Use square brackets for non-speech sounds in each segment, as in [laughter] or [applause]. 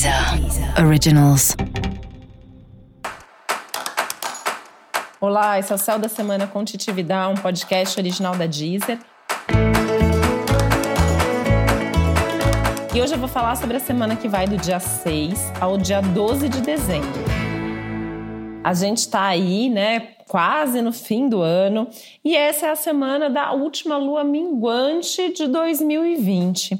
Deezer Originals. Olá, esse é o Céu da Semana com Titividade, um podcast original da Deezer. E hoje eu vou falar sobre a semana que vai do dia 6 ao dia 12 de dezembro. A gente tá aí, né, quase no fim do ano, e essa é a semana da última lua minguante de 2020.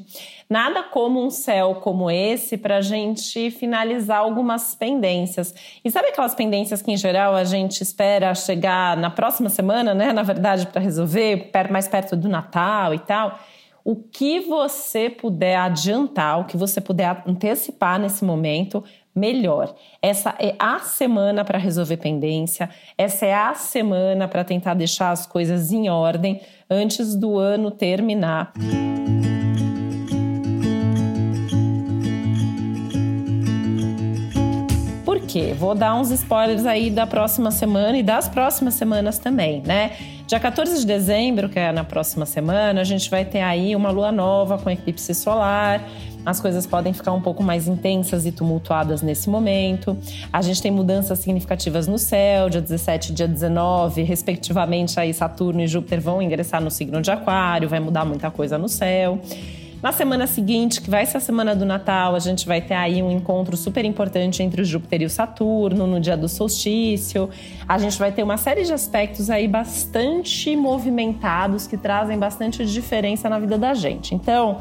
Nada como um céu como esse para a gente finalizar algumas pendências. E sabe aquelas pendências que, em geral, a gente espera chegar na próxima semana, né? Na verdade, para resolver, mais perto do Natal e tal. O que você puder adiantar, o que você puder antecipar nesse momento, melhor. Essa é a semana para resolver pendência, essa é a semana para tentar deixar as coisas em ordem antes do ano terminar. quê? Vou dar uns spoilers aí da próxima semana e das próximas semanas também, né? Dia 14 de dezembro, que é na próxima semana, a gente vai ter aí uma lua nova com eclipse solar. As coisas podem ficar um pouco mais intensas e tumultuadas nesse momento. A gente tem mudanças significativas no céu, dia 17 e dia 19, respectivamente, aí Saturno e Júpiter vão ingressar no signo de Aquário, vai mudar muita coisa no céu. Na semana seguinte, que vai ser a semana do Natal, a gente vai ter aí um encontro super importante entre o Júpiter e o Saturno, no dia do solstício. A gente vai ter uma série de aspectos aí bastante movimentados que trazem bastante diferença na vida da gente. Então,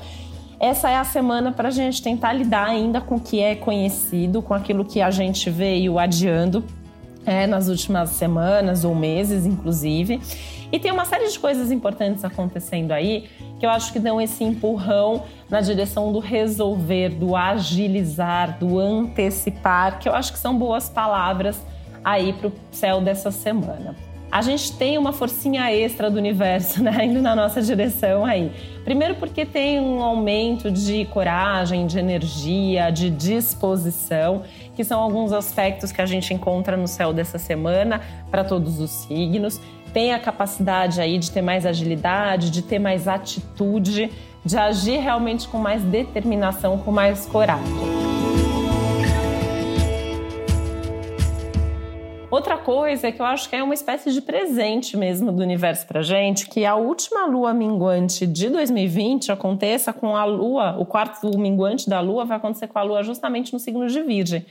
essa é a semana para a gente tentar lidar ainda com o que é conhecido, com aquilo que a gente veio adiando é, nas últimas semanas ou meses, inclusive. E tem uma série de coisas importantes acontecendo aí que eu acho que dão esse empurrão na direção do resolver, do agilizar, do antecipar, que eu acho que são boas palavras aí para o céu dessa semana a gente tem uma forcinha extra do universo, né, [laughs] indo na nossa direção aí. Primeiro porque tem um aumento de coragem, de energia, de disposição, que são alguns aspectos que a gente encontra no céu dessa semana para todos os signos tem a capacidade aí de ter mais agilidade, de ter mais atitude, de agir realmente com mais determinação, com mais coragem. Outra coisa é que eu acho que é uma espécie de presente mesmo do universo pra gente, que a última lua minguante de 2020 aconteça com a lua, o quarto minguante da lua vai acontecer com a lua justamente no signo de Virgem,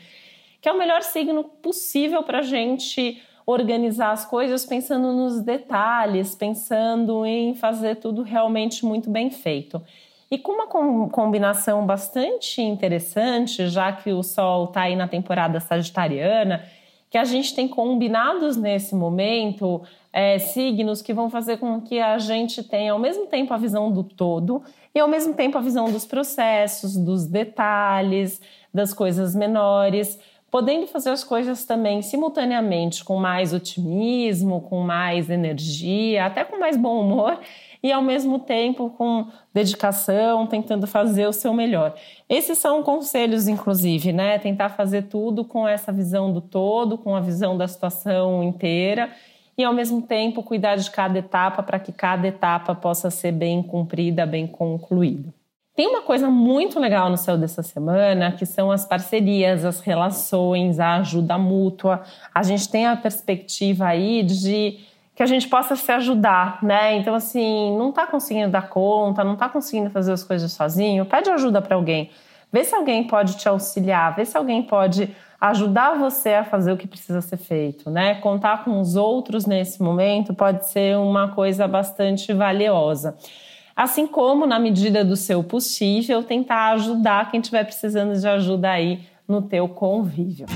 que é o melhor signo possível pra gente organizar as coisas pensando nos detalhes, pensando em fazer tudo realmente muito bem feito. E com uma combinação bastante interessante, já que o Sol está aí na temporada sagitariana, que a gente tem combinados nesse momento é, signos que vão fazer com que a gente tenha ao mesmo tempo a visão do todo e ao mesmo tempo a visão dos processos, dos detalhes, das coisas menores podendo fazer as coisas também simultaneamente com mais otimismo, com mais energia, até com mais bom humor e ao mesmo tempo com dedicação, tentando fazer o seu melhor. Esses são conselhos, inclusive, né? Tentar fazer tudo com essa visão do todo, com a visão da situação inteira e ao mesmo tempo cuidar de cada etapa para que cada etapa possa ser bem cumprida, bem concluída. Tem uma coisa muito legal no céu dessa semana, que são as parcerias, as relações, a ajuda mútua. A gente tem a perspectiva aí de que a gente possa se ajudar, né? Então, assim, não tá conseguindo dar conta, não tá conseguindo fazer as coisas sozinho, pede ajuda para alguém. Vê se alguém pode te auxiliar, vê se alguém pode ajudar você a fazer o que precisa ser feito, né? Contar com os outros nesse momento pode ser uma coisa bastante valiosa assim como, na medida do seu possível, tentar ajudar quem estiver precisando de ajuda aí no teu convívio.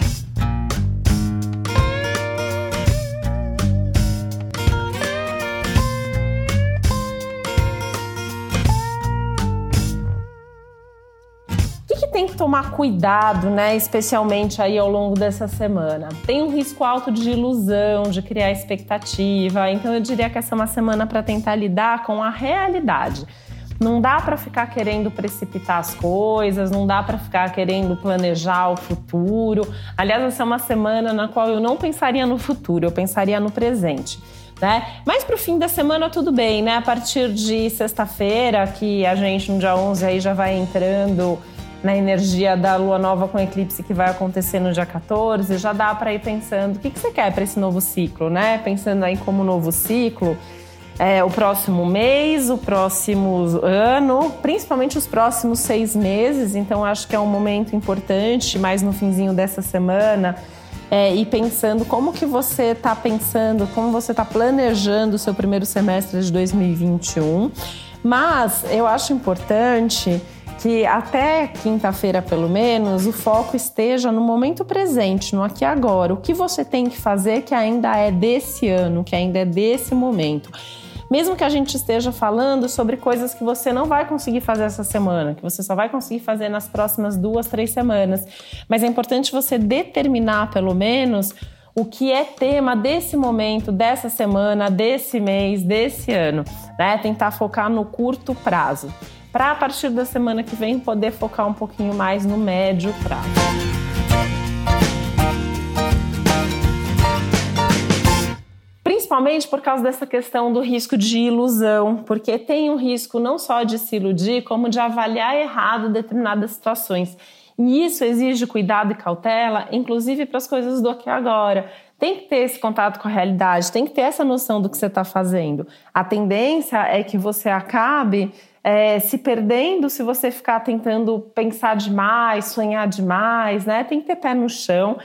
Tomar cuidado, né? Especialmente aí ao longo dessa semana. Tem um risco alto de ilusão, de criar expectativa. Então eu diria que essa é uma semana para tentar lidar com a realidade. Não dá para ficar querendo precipitar as coisas, não dá para ficar querendo planejar o futuro. Aliás, essa é uma semana na qual eu não pensaria no futuro, eu pensaria no presente. Né? Mas para o fim da semana tudo bem, né? A partir de sexta-feira, que a gente no dia 11 aí já vai entrando na energia da lua nova com eclipse que vai acontecer no dia 14, já dá para ir pensando o que, que você quer para esse novo ciclo, né? Pensando aí como novo ciclo, é, o próximo mês, o próximo ano, principalmente os próximos seis meses. Então, acho que é um momento importante, mais no finzinho dessa semana, é, e pensando como que você está pensando, como você está planejando o seu primeiro semestre de 2021. Mas eu acho importante que até quinta-feira, pelo menos, o foco esteja no momento presente, no aqui e agora. O que você tem que fazer que ainda é desse ano, que ainda é desse momento. Mesmo que a gente esteja falando sobre coisas que você não vai conseguir fazer essa semana, que você só vai conseguir fazer nas próximas duas, três semanas. Mas é importante você determinar, pelo menos, o que é tema desse momento, dessa semana, desse mês, desse ano, né? Tentar focar no curto prazo para a partir da semana que vem poder focar um pouquinho mais no médio prazo. Principalmente por causa dessa questão do risco de ilusão, porque tem um risco não só de se iludir, como de avaliar errado determinadas situações. E isso exige cuidado e cautela, inclusive para as coisas do aqui agora. Tem que ter esse contato com a realidade, tem que ter essa noção do que você está fazendo. A tendência é que você acabe é, se perdendo se você ficar tentando pensar demais, sonhar demais, né? Tem que ter pé no chão.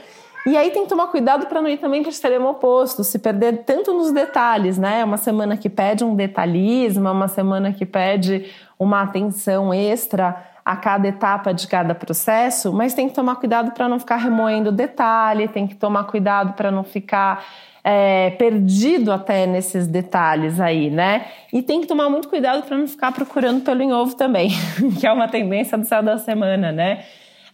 E aí tem que tomar cuidado para não ir também para o extremo oposto, se perder tanto nos detalhes, né? É uma semana que pede um detalhismo, é uma semana que pede uma atenção extra a cada etapa de cada processo, mas tem que tomar cuidado para não ficar remoendo detalhe, tem que tomar cuidado para não ficar é, perdido até nesses detalhes aí, né? E tem que tomar muito cuidado para não ficar procurando pelo em ovo também, [laughs] que é uma tendência do céu da semana, né?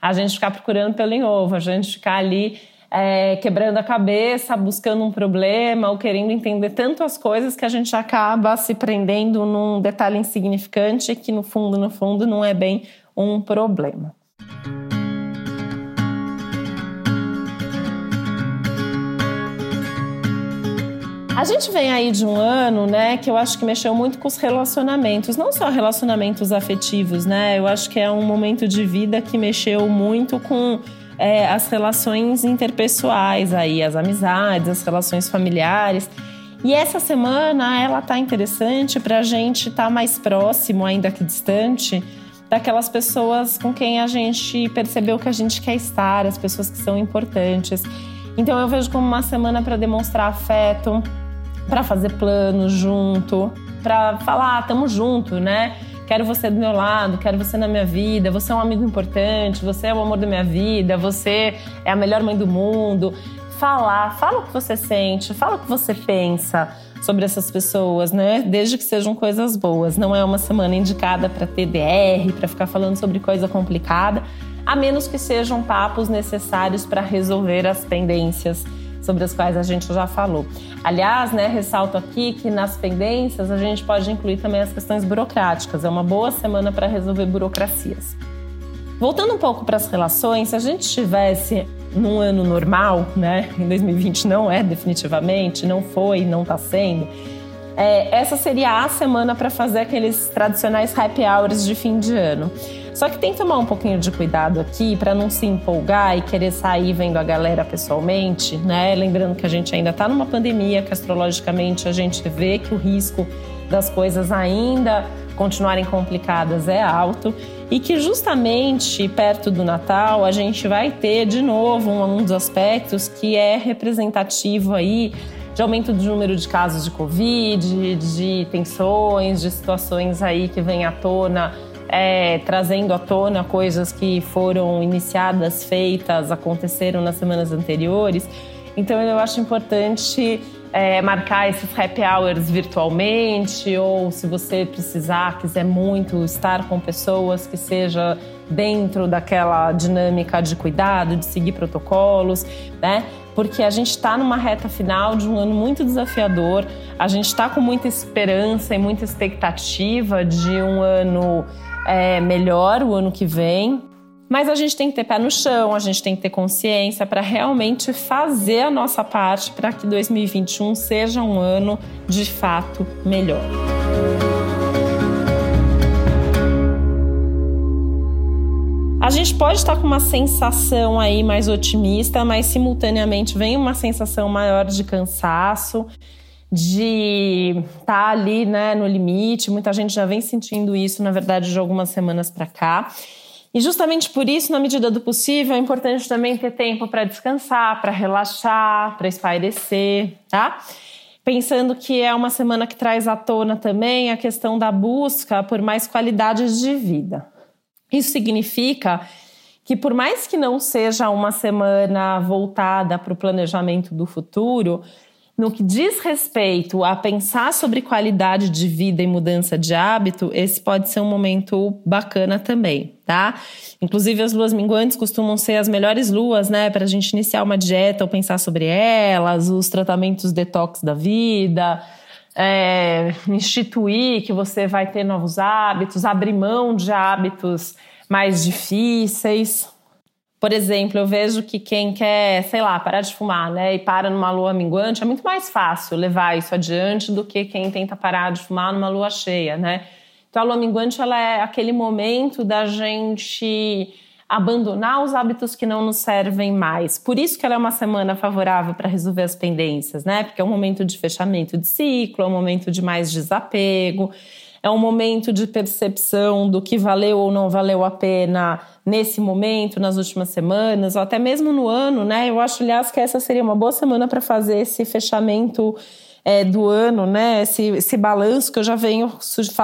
A gente ficar procurando pelo em ovo, a gente ficar ali é, quebrando a cabeça, buscando um problema ou querendo entender tanto as coisas que a gente acaba se prendendo num detalhe insignificante que no fundo, no fundo, não é bem um problema. A gente vem aí de um ano, né, que eu acho que mexeu muito com os relacionamentos, não só relacionamentos afetivos, né? Eu acho que é um momento de vida que mexeu muito com é, as relações interpessoais aí, as amizades, as relações familiares. E essa semana ela tá interessante para a gente estar tá mais próximo, ainda que distante, daquelas pessoas com quem a gente percebeu que a gente quer estar, as pessoas que são importantes. Então eu vejo como uma semana para demonstrar afeto, para fazer planos junto, para falar, ah, tamo junto, né? Quero você do meu lado, quero você na minha vida, você é um amigo importante, você é o amor da minha vida, você é a melhor mãe do mundo. Falar, fala o que você sente, fala o que você pensa sobre essas pessoas, né? Desde que sejam coisas boas. Não é uma semana indicada para TDR, para ficar falando sobre coisa complicada, a menos que sejam papos necessários para resolver as pendências sobre as quais a gente já falou. Aliás, né, ressalto aqui que nas pendências a gente pode incluir também as questões burocráticas. É uma boa semana para resolver burocracias. Voltando um pouco para as relações, se a gente estivesse num ano normal, né, em 2020 não é definitivamente, não foi, não está sendo, é, essa seria a semana para fazer aqueles tradicionais happy hours de fim de ano. Só que tem que tomar um pouquinho de cuidado aqui para não se empolgar e querer sair vendo a galera pessoalmente, né? Lembrando que a gente ainda está numa pandemia, que astrologicamente a gente vê que o risco das coisas ainda continuarem complicadas é alto e que justamente perto do Natal a gente vai ter de novo um, um dos aspectos que é representativo aí de aumento do número de casos de Covid, de tensões, de situações aí que vêm à tona, é, trazendo à tona coisas que foram iniciadas, feitas, aconteceram nas semanas anteriores. Então eu acho importante é, marcar esses happy hours virtualmente, ou se você precisar, quiser muito estar com pessoas que seja dentro daquela dinâmica de cuidado, de seguir protocolos, né? porque a gente está numa reta final de um ano muito desafiador, a gente está com muita esperança e muita expectativa de um ano é, melhor, o ano que vem. Mas a gente tem que ter pé no chão, a gente tem que ter consciência para realmente fazer a nossa parte para que 2021 seja um ano de fato melhor. A gente pode estar com uma sensação aí mais otimista, mas simultaneamente vem uma sensação maior de cansaço, de estar tá ali, né, no limite. Muita gente já vem sentindo isso, na verdade, de algumas semanas para cá. E justamente por isso, na medida do possível, é importante também ter tempo para descansar, para relaxar, para espairecer, tá? Pensando que é uma semana que traz à tona também a questão da busca por mais qualidades de vida. Isso significa que, por mais que não seja uma semana voltada para o planejamento do futuro, no que diz respeito a pensar sobre qualidade de vida e mudança de hábito, esse pode ser um momento bacana também, tá? Inclusive, as luas minguantes costumam ser as melhores luas, né, para a gente iniciar uma dieta ou pensar sobre elas, os tratamentos detox da vida. É, instituir que você vai ter novos hábitos, abrir mão de hábitos mais difíceis, por exemplo, eu vejo que quem quer, sei lá, parar de fumar, né, e para numa lua minguante, é muito mais fácil levar isso adiante do que quem tenta parar de fumar numa lua cheia, né? Então a lua minguante ela é aquele momento da gente abandonar os hábitos que não nos servem mais. Por isso que ela é uma semana favorável para resolver as pendências, né? Porque é um momento de fechamento de ciclo, é um momento de mais desapego é um momento de percepção do que valeu ou não valeu a pena nesse momento, nas últimas semanas, ou até mesmo no ano, né? Eu acho, aliás, que essa seria uma boa semana para fazer esse fechamento é, do ano, né? Esse, esse balanço que eu já venho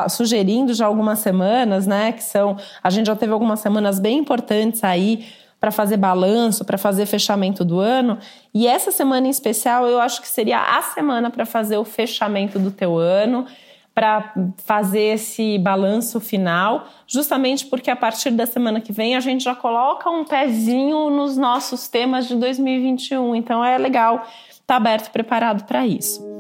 sugerindo já algumas semanas, né? Que são. A gente já teve algumas semanas bem importantes aí para fazer balanço, para fazer fechamento do ano. E essa semana em especial, eu acho que seria a semana para fazer o fechamento do teu ano para fazer esse balanço final, justamente porque a partir da semana que vem a gente já coloca um pezinho nos nossos temas de 2021. Então é legal estar tá aberto, preparado para isso.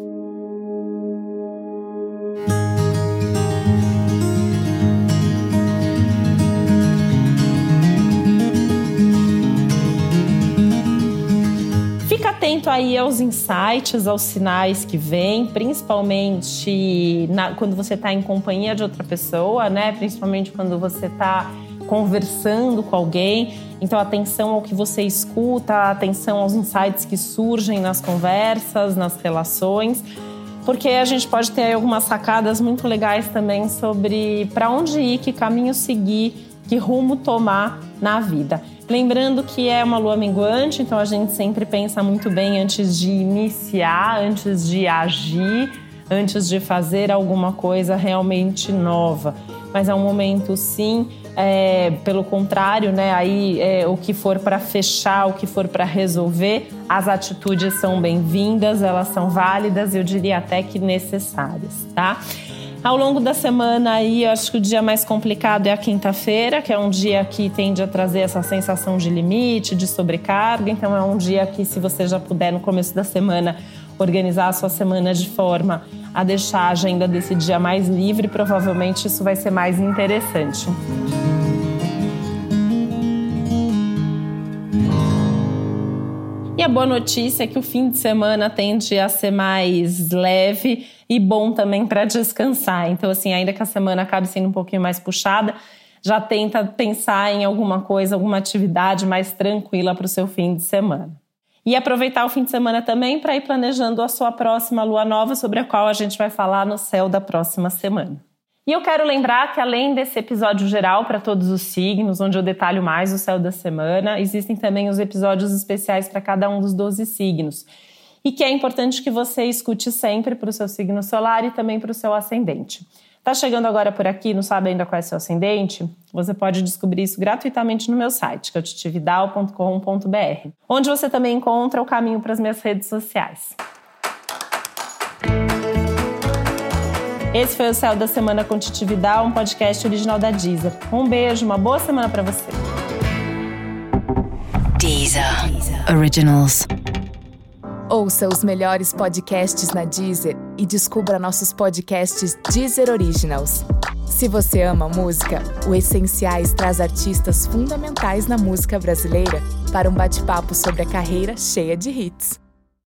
Atento aí aos insights, aos sinais que vêm, principalmente na, quando você está em companhia de outra pessoa, né? Principalmente quando você está conversando com alguém. Então, atenção ao que você escuta, atenção aos insights que surgem nas conversas, nas relações, porque a gente pode ter algumas sacadas muito legais também sobre para onde ir, que caminho seguir, que rumo tomar na vida. Lembrando que é uma lua minguante, então a gente sempre pensa muito bem antes de iniciar, antes de agir, antes de fazer alguma coisa realmente nova. Mas é um momento, sim, é, pelo contrário, né? Aí é, o que for para fechar, o que for para resolver, as atitudes são bem-vindas, elas são válidas, eu diria até que necessárias, tá? Ao longo da semana aí, acho que o dia mais complicado é a quinta-feira, que é um dia que tende a trazer essa sensação de limite, de sobrecarga. Então é um dia que, se você já puder no começo da semana organizar a sua semana de forma a deixar a agenda desse dia mais livre, provavelmente isso vai ser mais interessante. E a boa notícia é que o fim de semana tende a ser mais leve e bom também para descansar. Então, assim, ainda que a semana acabe sendo um pouquinho mais puxada, já tenta pensar em alguma coisa, alguma atividade mais tranquila para o seu fim de semana. E aproveitar o fim de semana também para ir planejando a sua próxima lua nova, sobre a qual a gente vai falar no céu da próxima semana. E eu quero lembrar que, além desse episódio geral para todos os signos, onde eu detalho mais o céu da semana, existem também os episódios especiais para cada um dos 12 signos. E que é importante que você escute sempre para o seu signo solar e também para o seu ascendente. Tá chegando agora por aqui, não sabe ainda qual é seu ascendente? Você pode descobrir isso gratuitamente no meu site, que é titividal.com.br, onde você também encontra o caminho para as minhas redes sociais. Esse foi o Céu da Semana com Titi Vidal, um podcast original da Deezer. Um beijo, uma boa semana para você. Deezer. Originals. Ouça os melhores podcasts na Deezer e descubra nossos podcasts Deezer Originals. Se você ama música, o Essenciais traz artistas fundamentais na música brasileira para um bate-papo sobre a carreira cheia de hits.